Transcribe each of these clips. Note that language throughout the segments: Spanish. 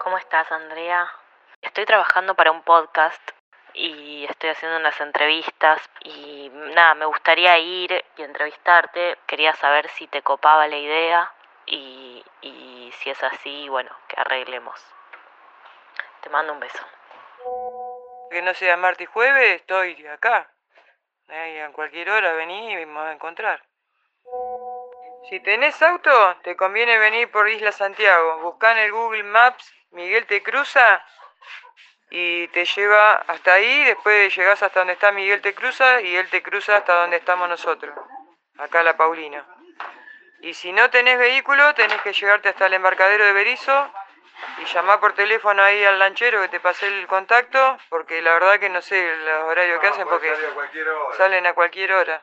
¿Cómo estás, Andrea? Estoy trabajando para un podcast y estoy haciendo unas entrevistas y nada, me gustaría ir y entrevistarte. Quería saber si te copaba la idea y, y si es así, bueno, que arreglemos. Te mando un beso. Que no sea martes y jueves, estoy acá. Eh, a cualquier hora vení y me vas a encontrar. Si tenés auto, te conviene venir por Isla Santiago. Buscá en el Google Maps, Miguel te cruza y te lleva hasta ahí, después llegás hasta donde está Miguel te cruza y él te cruza hasta donde estamos nosotros, acá la Paulina. Y si no tenés vehículo, tenés que llegarte hasta el embarcadero de Berizo y llamar por teléfono ahí al lanchero que te pasé el contacto, porque la verdad que no sé los horarios que hacen porque salen a cualquier hora.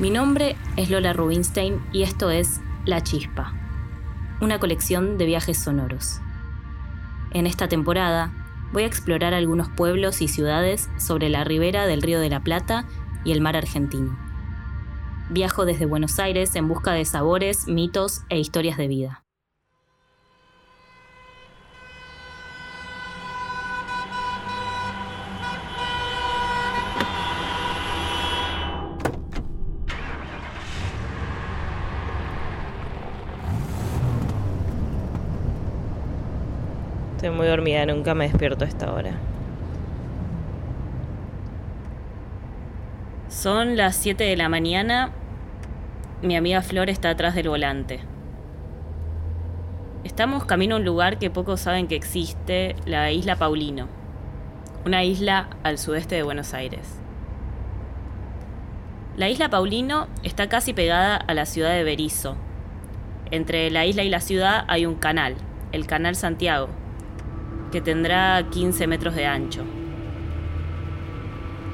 Mi nombre es Lola Rubinstein y esto es La Chispa, una colección de viajes sonoros. En esta temporada voy a explorar algunos pueblos y ciudades sobre la ribera del Río de la Plata y el mar argentino. Viajo desde Buenos Aires en busca de sabores, mitos e historias de vida. Estoy muy dormida, nunca me despierto a esta hora. Son las 7 de la mañana. Mi amiga Flor está atrás del volante. Estamos camino a un lugar que pocos saben que existe, la isla Paulino. Una isla al sudeste de Buenos Aires. La isla Paulino está casi pegada a la ciudad de Berizo. Entre la isla y la ciudad hay un canal, el Canal Santiago, que tendrá 15 metros de ancho.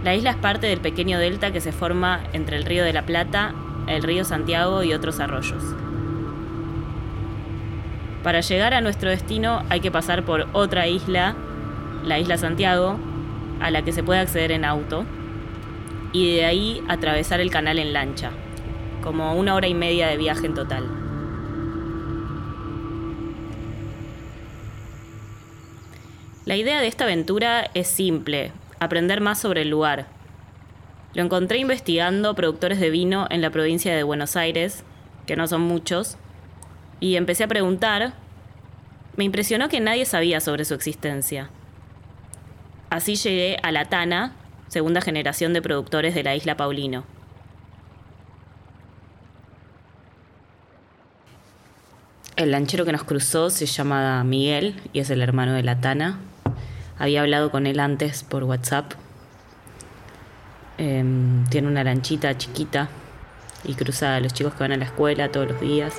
La isla es parte del pequeño delta que se forma entre el río de la Plata, el río Santiago y otros arroyos. Para llegar a nuestro destino hay que pasar por otra isla, la isla Santiago, a la que se puede acceder en auto, y de ahí atravesar el canal en lancha, como una hora y media de viaje en total. La idea de esta aventura es simple, aprender más sobre el lugar. Lo encontré investigando productores de vino en la provincia de Buenos Aires, que no son muchos, y empecé a preguntar. Me impresionó que nadie sabía sobre su existencia. Así llegué a La Tana, segunda generación de productores de la isla Paulino. El lanchero que nos cruzó se llama Miguel y es el hermano de La Tana, había hablado con él antes por WhatsApp. Em, tiene una lanchita chiquita y cruza a los chicos que van a la escuela todos los días.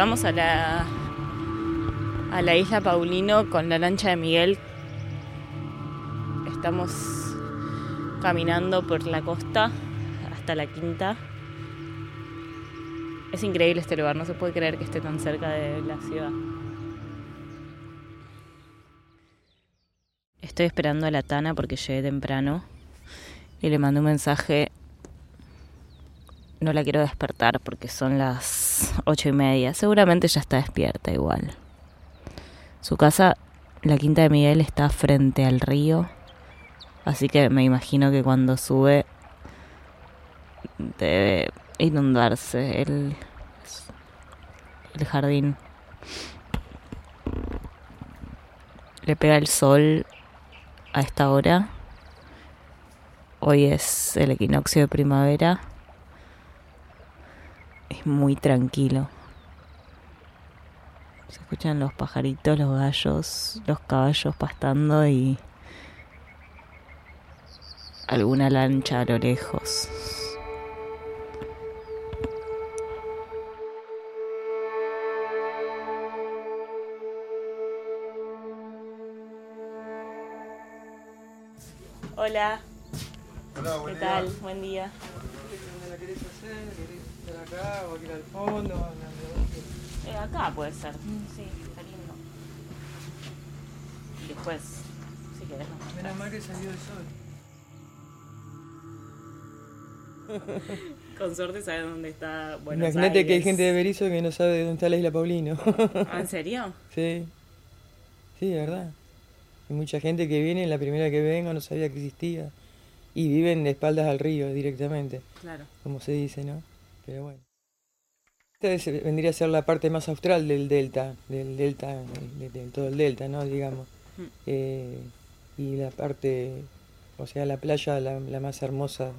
Cruzamos a la, a la isla Paulino con la lancha de Miguel. Estamos caminando por la costa hasta la quinta. Es increíble este lugar, no se puede creer que esté tan cerca de la ciudad. Estoy esperando a la Tana porque llegué temprano y le mandé un mensaje no la quiero despertar porque son las ocho y media. Seguramente ya está despierta igual. Su casa, la quinta de Miguel, está frente al río. Así que me imagino que cuando sube debe inundarse el, el jardín. Le pega el sol a esta hora. Hoy es el equinoccio de primavera es muy tranquilo. Se escuchan los pajaritos, los gallos, los caballos pastando y alguna lancha a lo lejos. Hola. Hola, buen ¿Qué día. tal? Buen día. ¿Dónde la querés hacer? ¿Querés estar acá o ir al fondo? Eh, acá puede ser. Sí, está lindo. Y después, si querés, nos Menos mal que salió el sol. Con suerte dónde está Buenos Imagínate que hay gente de Berizo que no sabe dónde está la isla Paulino. Ah, ¿En serio? sí. Sí, de verdad. Hay mucha gente que viene, la primera que venga no sabía que existía. Y viven de espaldas al río directamente, Claro. como se dice, ¿no? Pero bueno. Esta es- vendría a ser la parte más austral del delta, del delta, de, de todo el delta, ¿no? Digamos. Mm. Eh, y la parte, o sea, la playa, la, la más hermosa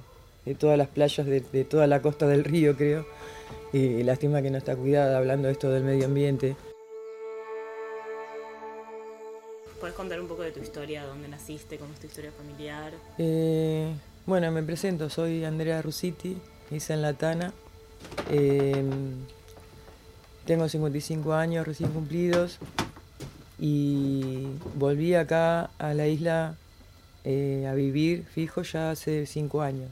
de todas las playas de, de toda la costa del río, creo. Y lástima que no está cuidada, hablando de esto del medio ambiente. ¿Puedes contar un poco de tu historia? ¿Dónde naciste? ¿Cómo es tu historia familiar? Eh, bueno, me presento, soy Andrea Rusiti, hice en La Tana. Eh, tengo 55 años recién cumplidos y volví acá a la isla eh, a vivir fijo ya hace 5 años.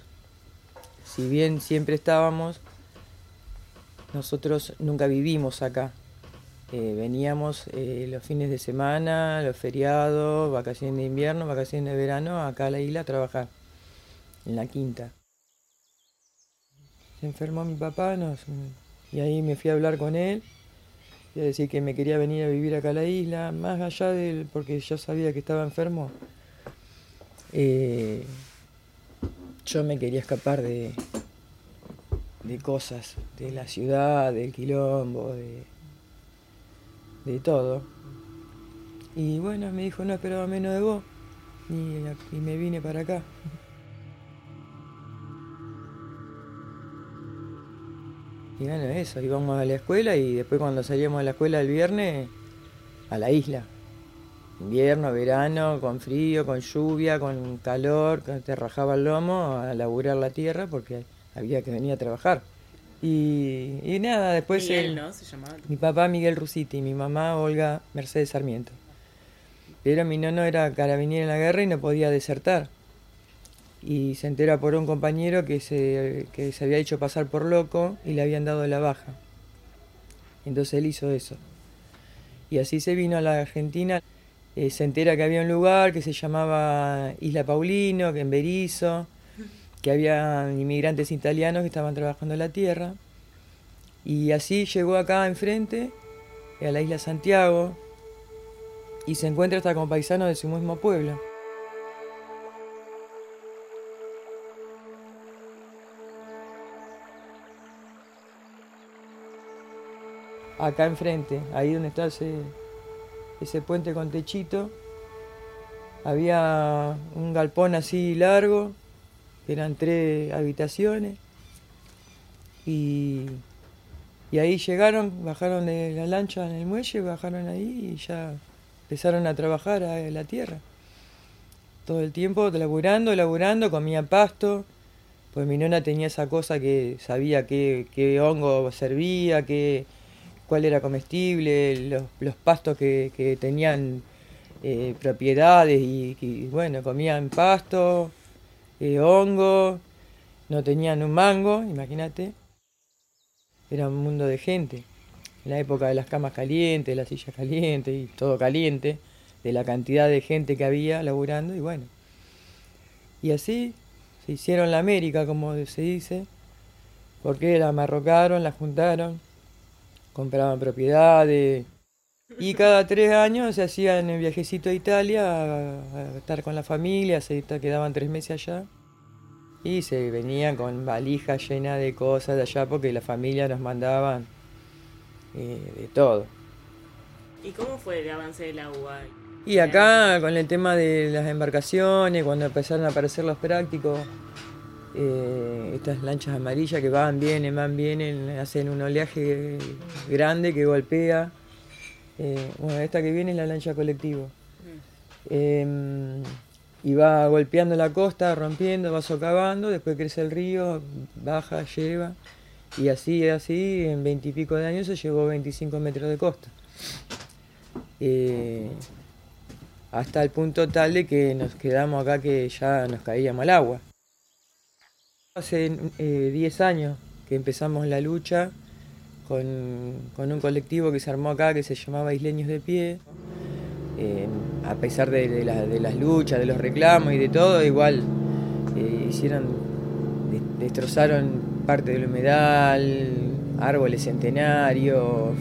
Si bien siempre estábamos, nosotros nunca vivimos acá. Eh, veníamos eh, los fines de semana, los feriados, vacaciones de invierno, vacaciones de verano, acá a la isla a trabajar, en la quinta. Se enfermó mi papá y ahí me fui a hablar con él y a decir que me quería venir a vivir acá a la isla, más allá del, porque yo sabía que estaba enfermo. eh, yo me quería escapar de, de cosas, de la ciudad, del quilombo, de, de todo. Y bueno, me dijo, no esperaba menos de vos. Y me vine para acá. Y bueno, eso, íbamos a la escuela y después cuando salíamos de la escuela el viernes, a la isla. Invierno, verano, con frío, con lluvia, con calor, te rajaba el lomo a laburar la tierra porque había que venir a trabajar. Y, y nada, después... Miguel, el- ¿no? Se llamaba. mi papá Miguel Rusiti y mi mamá Olga Mercedes Sarmiento. Pero mi nono era carabiniero en la guerra y no podía desertar. Y se entera por un compañero que se, que se había hecho pasar por loco y le habían dado la baja. Entonces él hizo eso. Y así se vino a la Argentina. Eh, se entera que había un lugar que se llamaba Isla Paulino, que en Berizo, que había inmigrantes italianos que estaban trabajando la tierra. Y así llegó acá enfrente, a la isla Santiago, y se encuentra hasta con paisanos de su mismo pueblo. Acá enfrente, ahí donde está ese, ese puente con techito, había un galpón así largo, que eran tres habitaciones, y y ahí llegaron, bajaron de la lancha en el muelle, bajaron ahí y ya empezaron a trabajar a la tierra. Todo el tiempo laburando, laburando, comían pasto. Pues mi nona tenía esa cosa que sabía qué, qué hongo servía, qué, cuál era comestible, los, pastos que, que tenían eh, propiedades y, y, bueno, comían pasto, eh, hongo, no tenían un mango, imagínate era un mundo de gente. En la época de las camas calientes, las sillas calientes y todo caliente, de la cantidad de gente que había laburando y bueno. Y así se hicieron la América, como se dice, porque la amarrocaron, la juntaron, compraban propiedades y cada tres años se hacían el viajecito a Italia a, a estar con la familia, se quedaban tres meses allá. Y se venían con valijas llenas de cosas de allá porque la familia nos mandaban eh, de todo. ¿Y cómo fue el avance del agua? Y acá con el tema de las embarcaciones, cuando empezaron a aparecer los prácticos, eh, estas lanchas amarillas que van, vienen, van, vienen, hacen un oleaje grande que golpea Eh, bueno, esta que viene es la lancha colectivo. Em, y va golpeando la costa, rompiendo, va socavando, después crece el río, baja, lleva. Y así, así, en veintipico de años se llevó 25 metros de costa. Eh, hasta el punto tal de que nos quedamos acá que ya nos caíamos al agua. Hace 10 eh, años que empezamos la lucha con, un colectivo que se armó acá que se llamaba Isleños de Pie. Eh, a pesar de, las luchas, de los reclamos y de todo, igual eh, hicieron, destrozaron parte del humedal, árboles centenarios,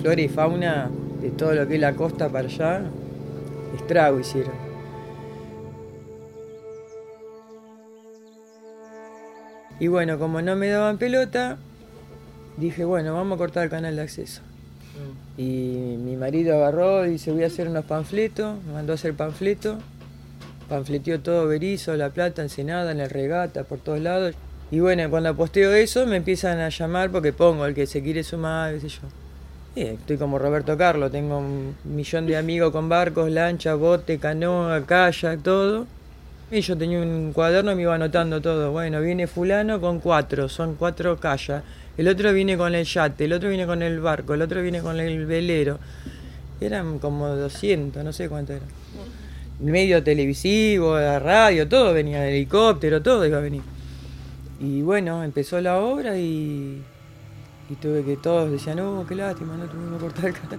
flora y fauna de todo lo que es la costa para allá, estrago hicieron. Y bueno, como no me daban pelota, dije, bueno, vamos a cortar el canal de acceso. Mm. Y mi marido agarró y dice, voy a hacer unos panfletos, me mandó a hacer panfletos. Panfleteó todo Berizo, La Plata, Ensenada, en el regata, por todos lados. Y bueno, cuando posteo eso me empiezan a llamar porque pongo el que se quiere sumar, qué sé yo. estoy como Roberto Carlos, tengo un millón de amigos con barcos, lancha, bote, canoa, kayak, todo. Y yo tenía un cuaderno y me iba anotando todo. Bueno, viene fulano con cuatro, son cuatro callas. El otro viene con el yate, el otro viene con el barco, el otro viene con el velero. Eran como 200, no sé cuánto era. Medio televisivo, la radio, todo venía, helicóptero, todo iba a venir. Y bueno, empezó la obra y, tuve que todos decían, oh, qué lástima, no tuvimos que cortar el canal.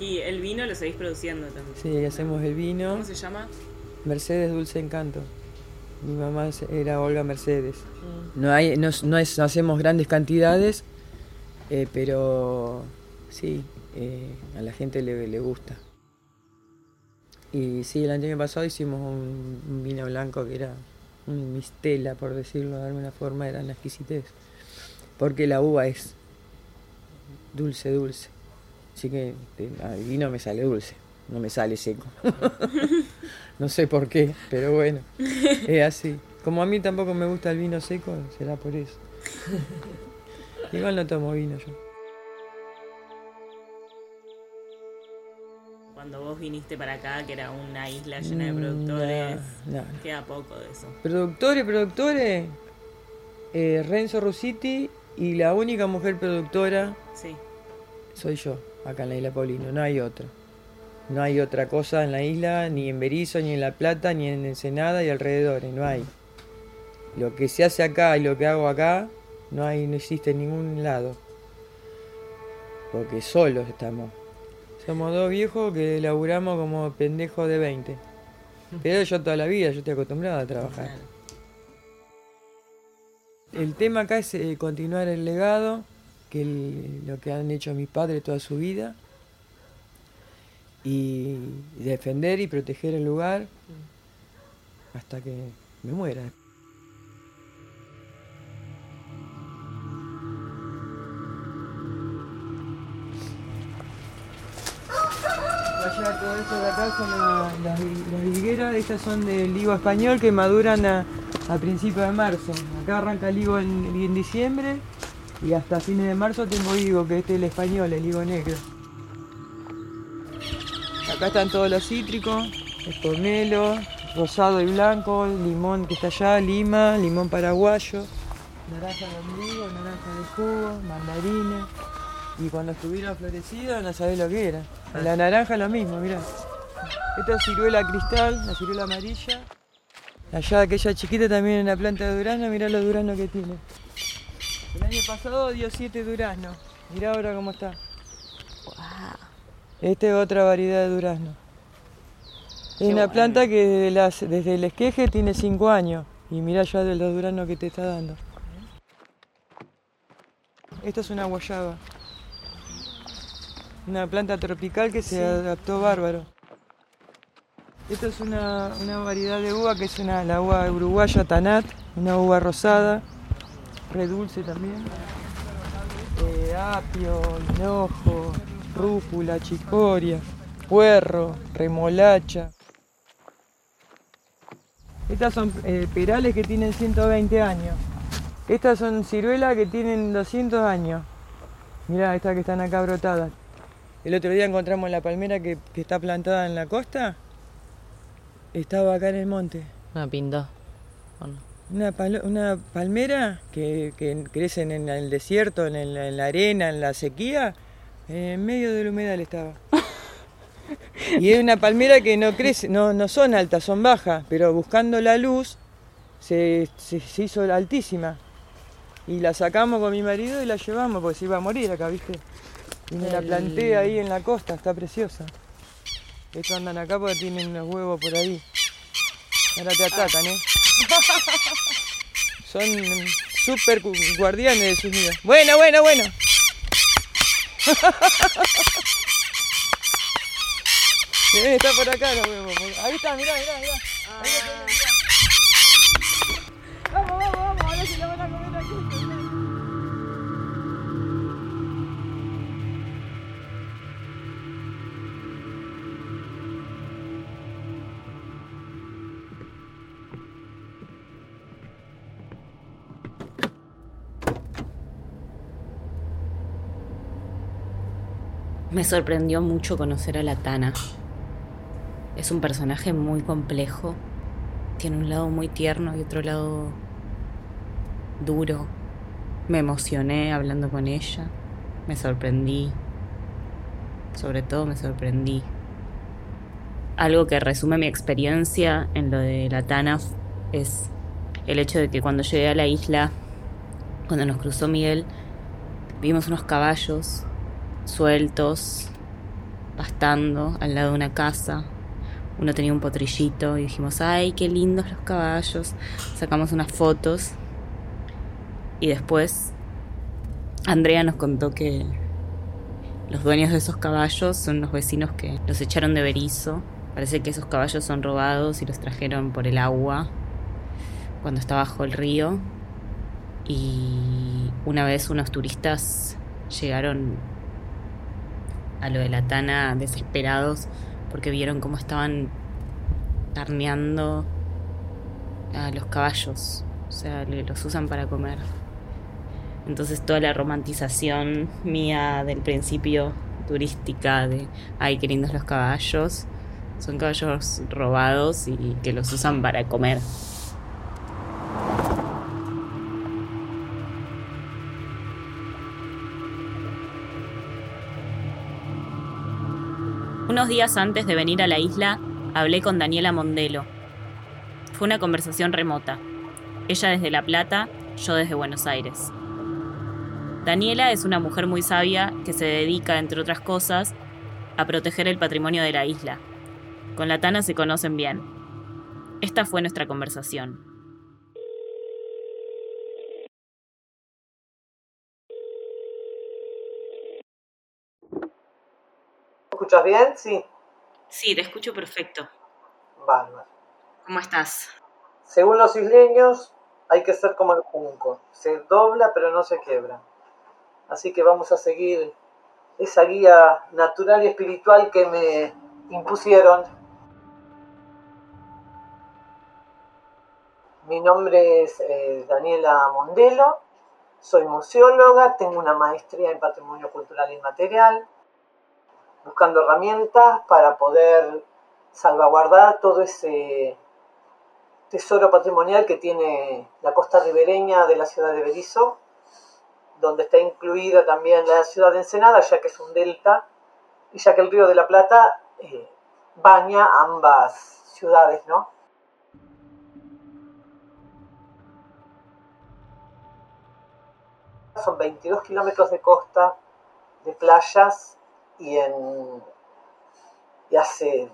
Y el vino lo seguís produciendo también. Sí, hacemos el vino. ¿Cómo se llama? Mercedes Dulce Encanto. Mi mamá era Olga Mercedes. Mm. No, hay, no, no, hacemos grandes cantidades, eh, pero sí, eh, a la gente le, gusta. Y sí, el año pasado hicimos un, vino blanco que era un mistela, por decirlo de alguna forma, era una exquisitez. Porque la uva es dulce, dulce. Así que el vino me sale dulce, no me sale seco. no sé por qué, pero bueno, es así. Como a mí tampoco me gusta el vino seco, será por eso. Igual no tomo vino yo. Cuando vos viniste para acá, que era una isla llena de mm, productores, queda poco de eso. Productores, productores, eh, Renzo Rusiti y la única mujer productora sí. soy yo acá en la isla Paulino, no hay otro. No hay otra cosa en la isla, ni en Berizo, ni en La Plata, ni en Ensenada y alrededores, no hay. Lo que se hace acá y lo que hago acá, no hay, no existe en ningún lado. Porque solos estamos. Somos dos viejos que laburamos como pendejos de 20. Pero yo toda la vida, yo estoy acostumbrado a trabajar. El tema acá es eh, continuar el legado que lo que han hecho mis padres toda su vida y defender y proteger el lugar hasta que me muera. Todo esto acá son las, las, estas son del higo español que maduran a, principios de marzo. Acá arranca el higo en diciembre y hasta fines de marzo tengo higo, que este es el español, el higo negro. Acá están todos los cítricos, pomelo, rosado y blanco, limón que está allá, lima, limón paraguayo, naranja de ombligo, naranja de jugo, mandarina. Y cuando estuvieron florecidos no sabés lo que era. La naranja lo mismo, mirá. Esta es ciruela cristal, la ciruela amarilla. Allá aquella chiquita también en la planta de durazno, mirá los duranos que tiene. El año pasado dio 7 duraznos. Mirá ahora cómo está. Esta es otra variedad de durazno. Es una planta que desde, el esqueje tiene 5 años. Y mirá ya de los duraznos que te está dando. Esta es una guayaba. Una planta tropical que se adaptó bárbaro. Esta es una, variedad de uva que es una, la uva uruguaya Tanat, una uva rosada re dulce también. Eh, apio, hinojo, rúcula, chicoria, puerro, remolacha. Estas son eh, perales que tienen 120 años. Estas son ciruelas que tienen 200 años. Mirá, estas que están acá brotadas. El otro día encontramos la palmera que, que está plantada en la costa. Estaba acá en el monte. Una pinta. Una, una palmera que, que crece en el desierto, en, en, la arena, en la sequía. En medio de la humedal estaba. y es una palmera que no crece, no, no son altas, son bajas, pero buscando la luz se, se, se hizo altísima. Y la sacamos con mi marido y la llevamos, porque se iba a morir acá, ¿viste? Y me la planté ahí en la costa, está preciosa. Estos andan acá porque tienen unos huevos por ahí. Ahora te atacan, ¿eh? Son súper guardianes de sus nidos. Bueno, bueno, bueno. está por acá los huevos. Ahí está, mirá, mirá, mirá. Ahí está, mirá. Me sorprendió mucho conocer a la Tana. Es un personaje muy complejo. Tiene un lado muy tierno y otro lado duro. Me emocioné hablando con ella. Me sorprendí. Sobre todo me sorprendí. Algo que resume mi experiencia en lo de la Tana es el hecho de que cuando llegué a la isla, cuando nos cruzó Miguel, vimos unos caballos sueltos, pastando al lado de una casa. Uno tenía un potrillito y dijimos, ay, qué lindos los caballos. Sacamos unas fotos y después Andrea nos contó que los dueños de esos caballos son los vecinos que los echaron de Berizo. Parece que esos caballos son robados y los trajeron por el agua cuando está bajo el río. Y una vez unos turistas llegaron a lo de la Tana desesperados porque vieron cómo estaban carneando a los caballos, o sea, los usan para comer. Entonces toda la romantización mía del principio turística de, ay, qué lindos los caballos, son caballos robados y que los usan para comer. Unos días antes de venir a la isla, hablé con Daniela Mondelo. Fue una conversación remota. Ella desde La Plata, yo desde Buenos Aires. Daniela es una mujer muy sabia que se dedica, entre otras cosas, a proteger el patrimonio de la isla. Con la Tana se conocen bien. Esta fue nuestra conversación. Escuchas bien? Sí. Sí, te escucho perfecto. Bárbaro. ¿Cómo estás? Según los isleños, hay que ser como el junco. Se dobla pero no se quiebra. Así que vamos a seguir esa guía natural y espiritual que me impusieron. Mi nombre es eh, Daniela Mondelo, soy museóloga, tengo una maestría en patrimonio cultural inmaterial, buscando herramientas para poder salvaguardar todo ese tesoro patrimonial que tiene la costa ribereña de la ciudad de Berizo, donde está incluida también la ciudad de Ensenada, ya que es un delta, y ya que el río de la Plata eh, baña ambas ciudades, ¿no? Son 22 kilómetros de costa, de playas, y, en, y hace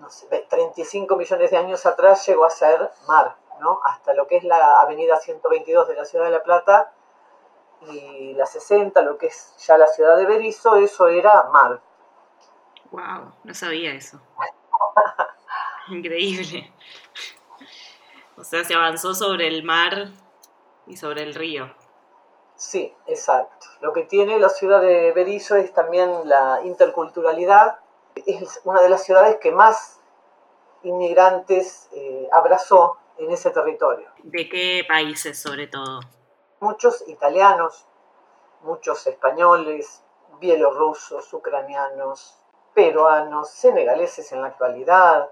no sé, 35 millones de años atrás llegó a ser mar, ¿no? hasta lo que es la avenida 122 de la ciudad de La Plata y la 60, lo que es ya la ciudad de Berizo, eso era mar. Wow, no sabía eso. Increíble. O sea, se avanzó sobre el mar y sobre el río. Sí, exacto. Lo que tiene la ciudad de Berizo es también la interculturalidad. Es una de las ciudades que más inmigrantes eh, abrazó en ese territorio. ¿De qué países sobre todo? Muchos italianos, muchos españoles, bielorrusos, ucranianos, peruanos, senegaleses en la actualidad.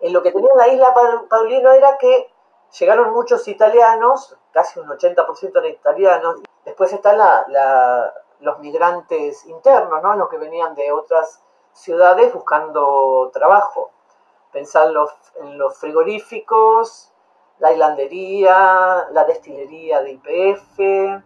En lo que tenía la isla Paulino era que llegaron muchos italianos, casi un 80% eran italianos. Después están los migrantes internos, ¿no? los que venían de otras ciudades buscando trabajo. Pensar en los frigoríficos, la hilandería, la destilería de IPF.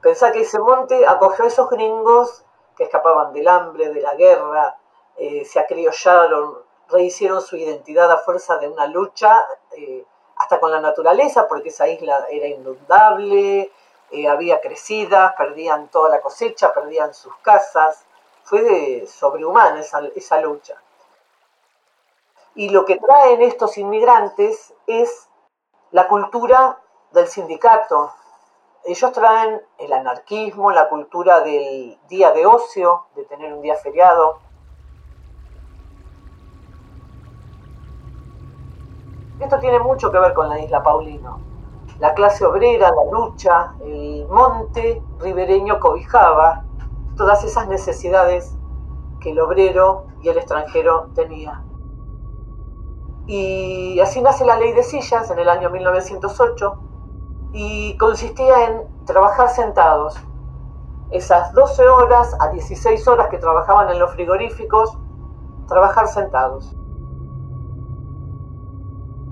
Pensá que ese monte acogió a esos gringos que escapaban del hambre, de la guerra, eh, se acriollaron, rehicieron su identidad a fuerza de una lucha, eh, hasta con la naturaleza, porque esa isla era inundable, eh, había crecidas, perdían toda la cosecha, perdían sus casas. Fue sobrehumana esa lucha. Y lo que traen estos inmigrantes es la cultura del sindicato. Ellos traen el anarquismo, la cultura del día de ocio, de tener un día feriado. Esto tiene mucho que ver con la isla Paulino. La clase obrera, la lucha, el monte ribereño cobijaba todas esas necesidades que el obrero y el extranjero tenían. Y así nace la ley de sillas en el año 1908 y consistía en trabajar sentados. Esas 12 horas a 16 horas que trabajaban en los frigoríficos, trabajar sentados.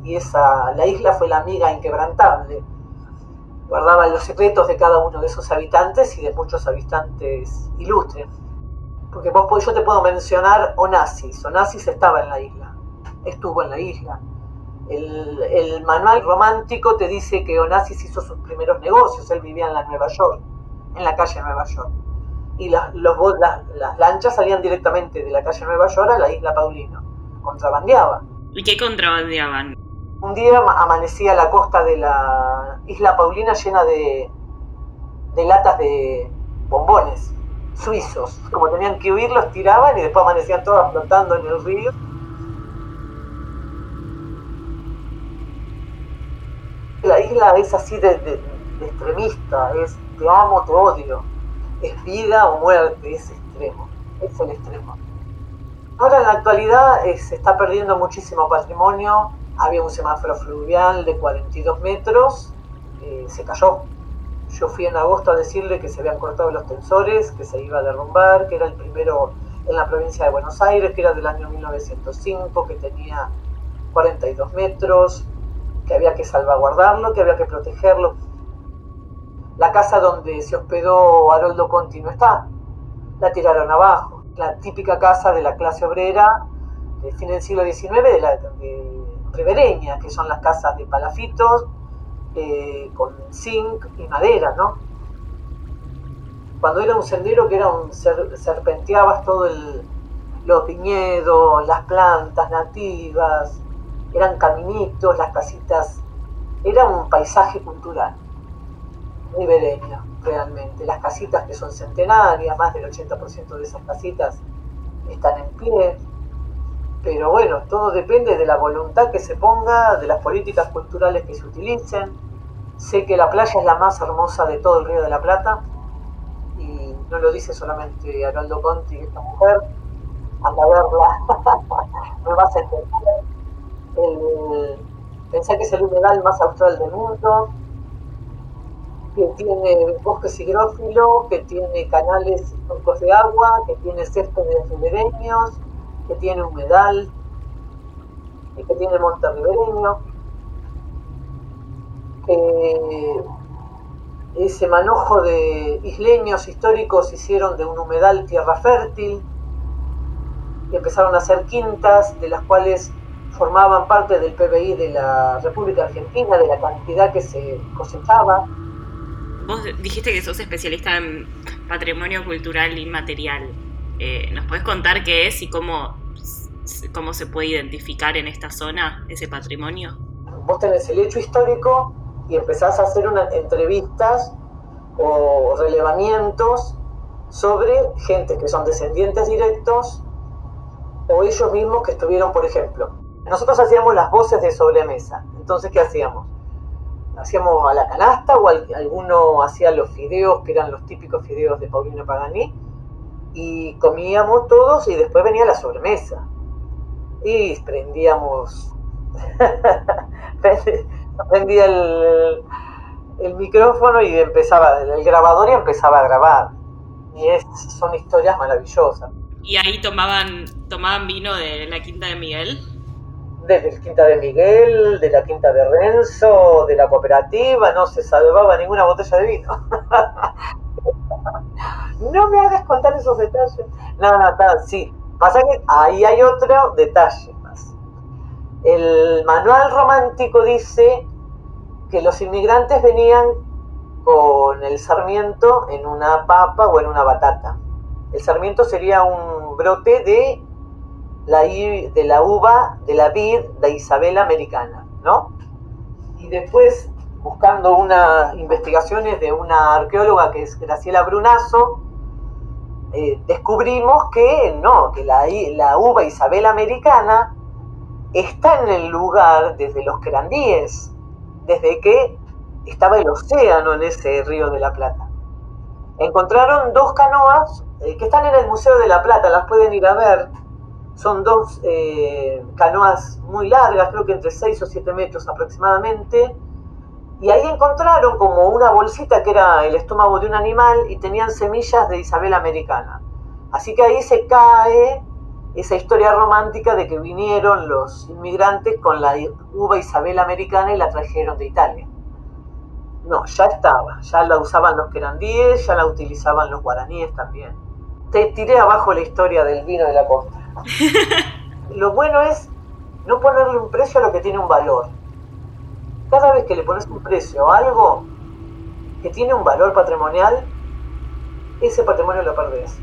Y esa, la isla fue la amiga inquebrantable. Guardaba los secretos de cada uno de esos habitantes y de muchos habitantes ilustres. Porque vos, yo te puedo mencionar Onassis. Onassis estaba en la isla estuvo en la isla. El, manual romántico te dice que Onassis hizo sus primeros negocios, él vivía en la Nueva York, en la calle Nueva York. Y las, los, las, lanchas salían directamente de la calle Nueva York a la isla Paulino, contrabandeaban. ¿Y qué contrabandeaban? Un día amanecía la costa de la isla Paulina llena de, de latas de bombones suizos. Como tenían que huir, los tiraban y después amanecían todas flotando en el río La isla es así de, extremista, es te amo, te odio, es vida o muerte, es extremo, es el extremo. Ahora en la actualidad eh, se está perdiendo muchísimo patrimonio, había un semáforo fluvial de 42 metros, eh, se cayó. Yo fui en agosto a decirle que se habían cortado los tensores, que se iba a derrumbar, que era el primero en la provincia de Buenos Aires, que era del año 1905, que tenía 42 metros, que había que salvaguardarlo, que había que protegerlo. La casa donde se hospedó Haroldo Conti no está, la tiraron abajo. La típica casa de la clase obrera de fin del siglo XIX, de la ribereña, que son las casas de palafitos, eh, con zinc y madera, ¿no? Cuando era un sendero que era un serpenteabas todo el, los viñedos, las plantas nativas, eran caminitos, las casitas, era un paisaje cultural, ribereño, realmente. Las casitas que son centenarias, más del 80% de esas casitas están en pie, pero bueno, todo depende de la voluntad que se ponga, de las políticas culturales que se utilicen. Sé que la playa es la más hermosa de todo el Río de la Plata, y no lo dice solamente Arnaldo Conti, esta mujer, anda verla, me vas a entender. El, pensar que es el humedal más austral del mundo, que tiene bosques higrófilos, que tiene canales y de agua, que tiene céspedes ribereños, que tiene humedal y que tiene monte ribereño. Que ese manojo de isleños históricos hicieron de un humedal tierra fértil y empezaron a hacer quintas de las cuales formaban parte del PBI de la República Argentina, de la cantidad que se cosechaba. Vos dijiste que sos especialista en patrimonio cultural inmaterial. Eh, ¿Nos puedes contar qué es y cómo, cómo se puede identificar en esta zona ese patrimonio? Vos tenés el hecho histórico y empezás a hacer entrevistas o relevamientos sobre gente que son descendientes directos o ellos mismos que estuvieron, por ejemplo, nosotros hacíamos las voces de sobremesa. Entonces, ¿qué hacíamos? Hacíamos a la canasta o alguno hacía los fideos, que eran los típicos fideos de Paulino Pagani, y comíamos todos y después venía la sobremesa. Y prendíamos, prendía el, el micrófono y empezaba, el grabador y empezaba a grabar. Y es, son historias maravillosas. ¿Y ahí tomaban, tomaban vino de la Quinta de Miguel? De la Quinta de Miguel, de la Quinta de Renzo, de la cooperativa, no se salvaba ninguna botella de vino. no me hagas contar esos detalles. No, no, sí. Pasa que ahí hay otro detalle más. El manual romántico dice que los inmigrantes venían con el sarmiento en una papa o en una batata. El sarmiento sería un brote de la, de la uva, de la vid de Isabela americana, ¿no? Y después, buscando unas investigaciones de una arqueóloga que es Graciela Brunazo, eh, descubrimos que no, que la, uva Isabela americana está en el lugar desde los querandíes, desde que estaba el océano en ese río de la Plata. Encontraron dos canoas eh, que están en el Museo de la Plata, las pueden ir a ver. Son dos eh, canoas muy largas, creo que entre 6 o 7 metros aproximadamente. Y ahí encontraron como una bolsita que era el estómago de un animal y tenían semillas de Isabel Americana. Así que ahí se cae esa historia romántica de que vinieron los inmigrantes con la uva Isabel americana y la trajeron de Italia. No, ya estaba, ya la usaban los querandíes, ya la utilizaban los guaraníes también. Te tiré abajo la historia del vino de la costa. Lo bueno es no ponerle un precio a lo que tiene un valor. Cada vez que le pones un precio a algo que tiene un valor patrimonial, ese patrimonio lo perdés.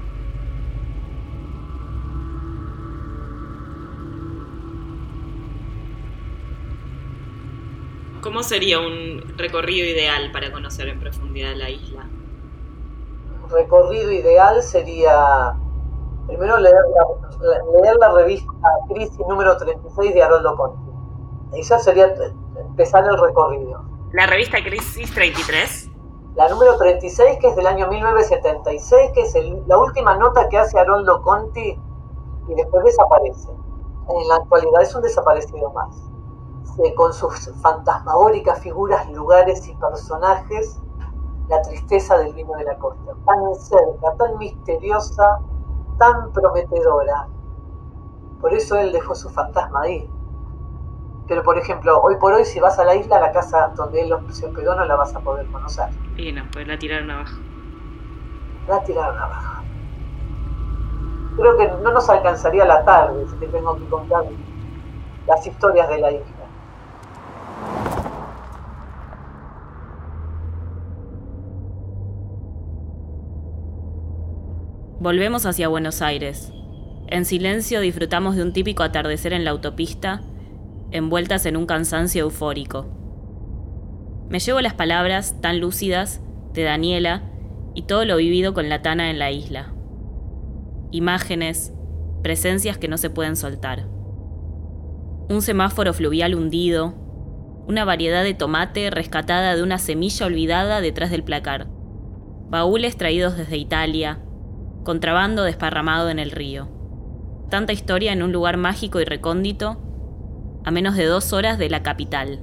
¿Cómo sería un recorrido ideal para conocer en profundidad la isla? Recorrido ideal sería primero leer la, leer la revista Crisis número 36 de Haroldo Conti. Esa sería empezar el recorrido. ¿La revista Crisis 33? La número 36, que es del año 1976, que es la última nota que hace Haroldo Conti y después desaparece. En la actualidad es un desaparecido más con sus fantasmagóricas figuras, lugares y personajes, la tristeza del vino de la costa, tan cerca, tan misteriosa, tan prometedora. Por eso él dejó su fantasma ahí. Pero por ejemplo, hoy por hoy si vas a la isla, la casa donde él se hospedó no la vas a poder conocer. Y no, pues la tiraron abajo. La tiraron abajo. Creo que no nos alcanzaría la tarde si te tengo que contar las historias de la isla. Volvemos hacia Buenos Aires. En silencio disfrutamos de un típico atardecer en la autopista, envueltas en un cansancio eufórico. Me llevo las palabras tan lúcidas de Daniela y todo lo vivido con la Tana en la isla. Imágenes, presencias que no se pueden soltar. Un semáforo fluvial hundido, una variedad de tomate rescatada de una semilla olvidada detrás del placar, baúles traídos desde Italia, contrabando desparramado en el río. Tanta historia en un lugar mágico y recóndito, a menos de dos horas de la capital.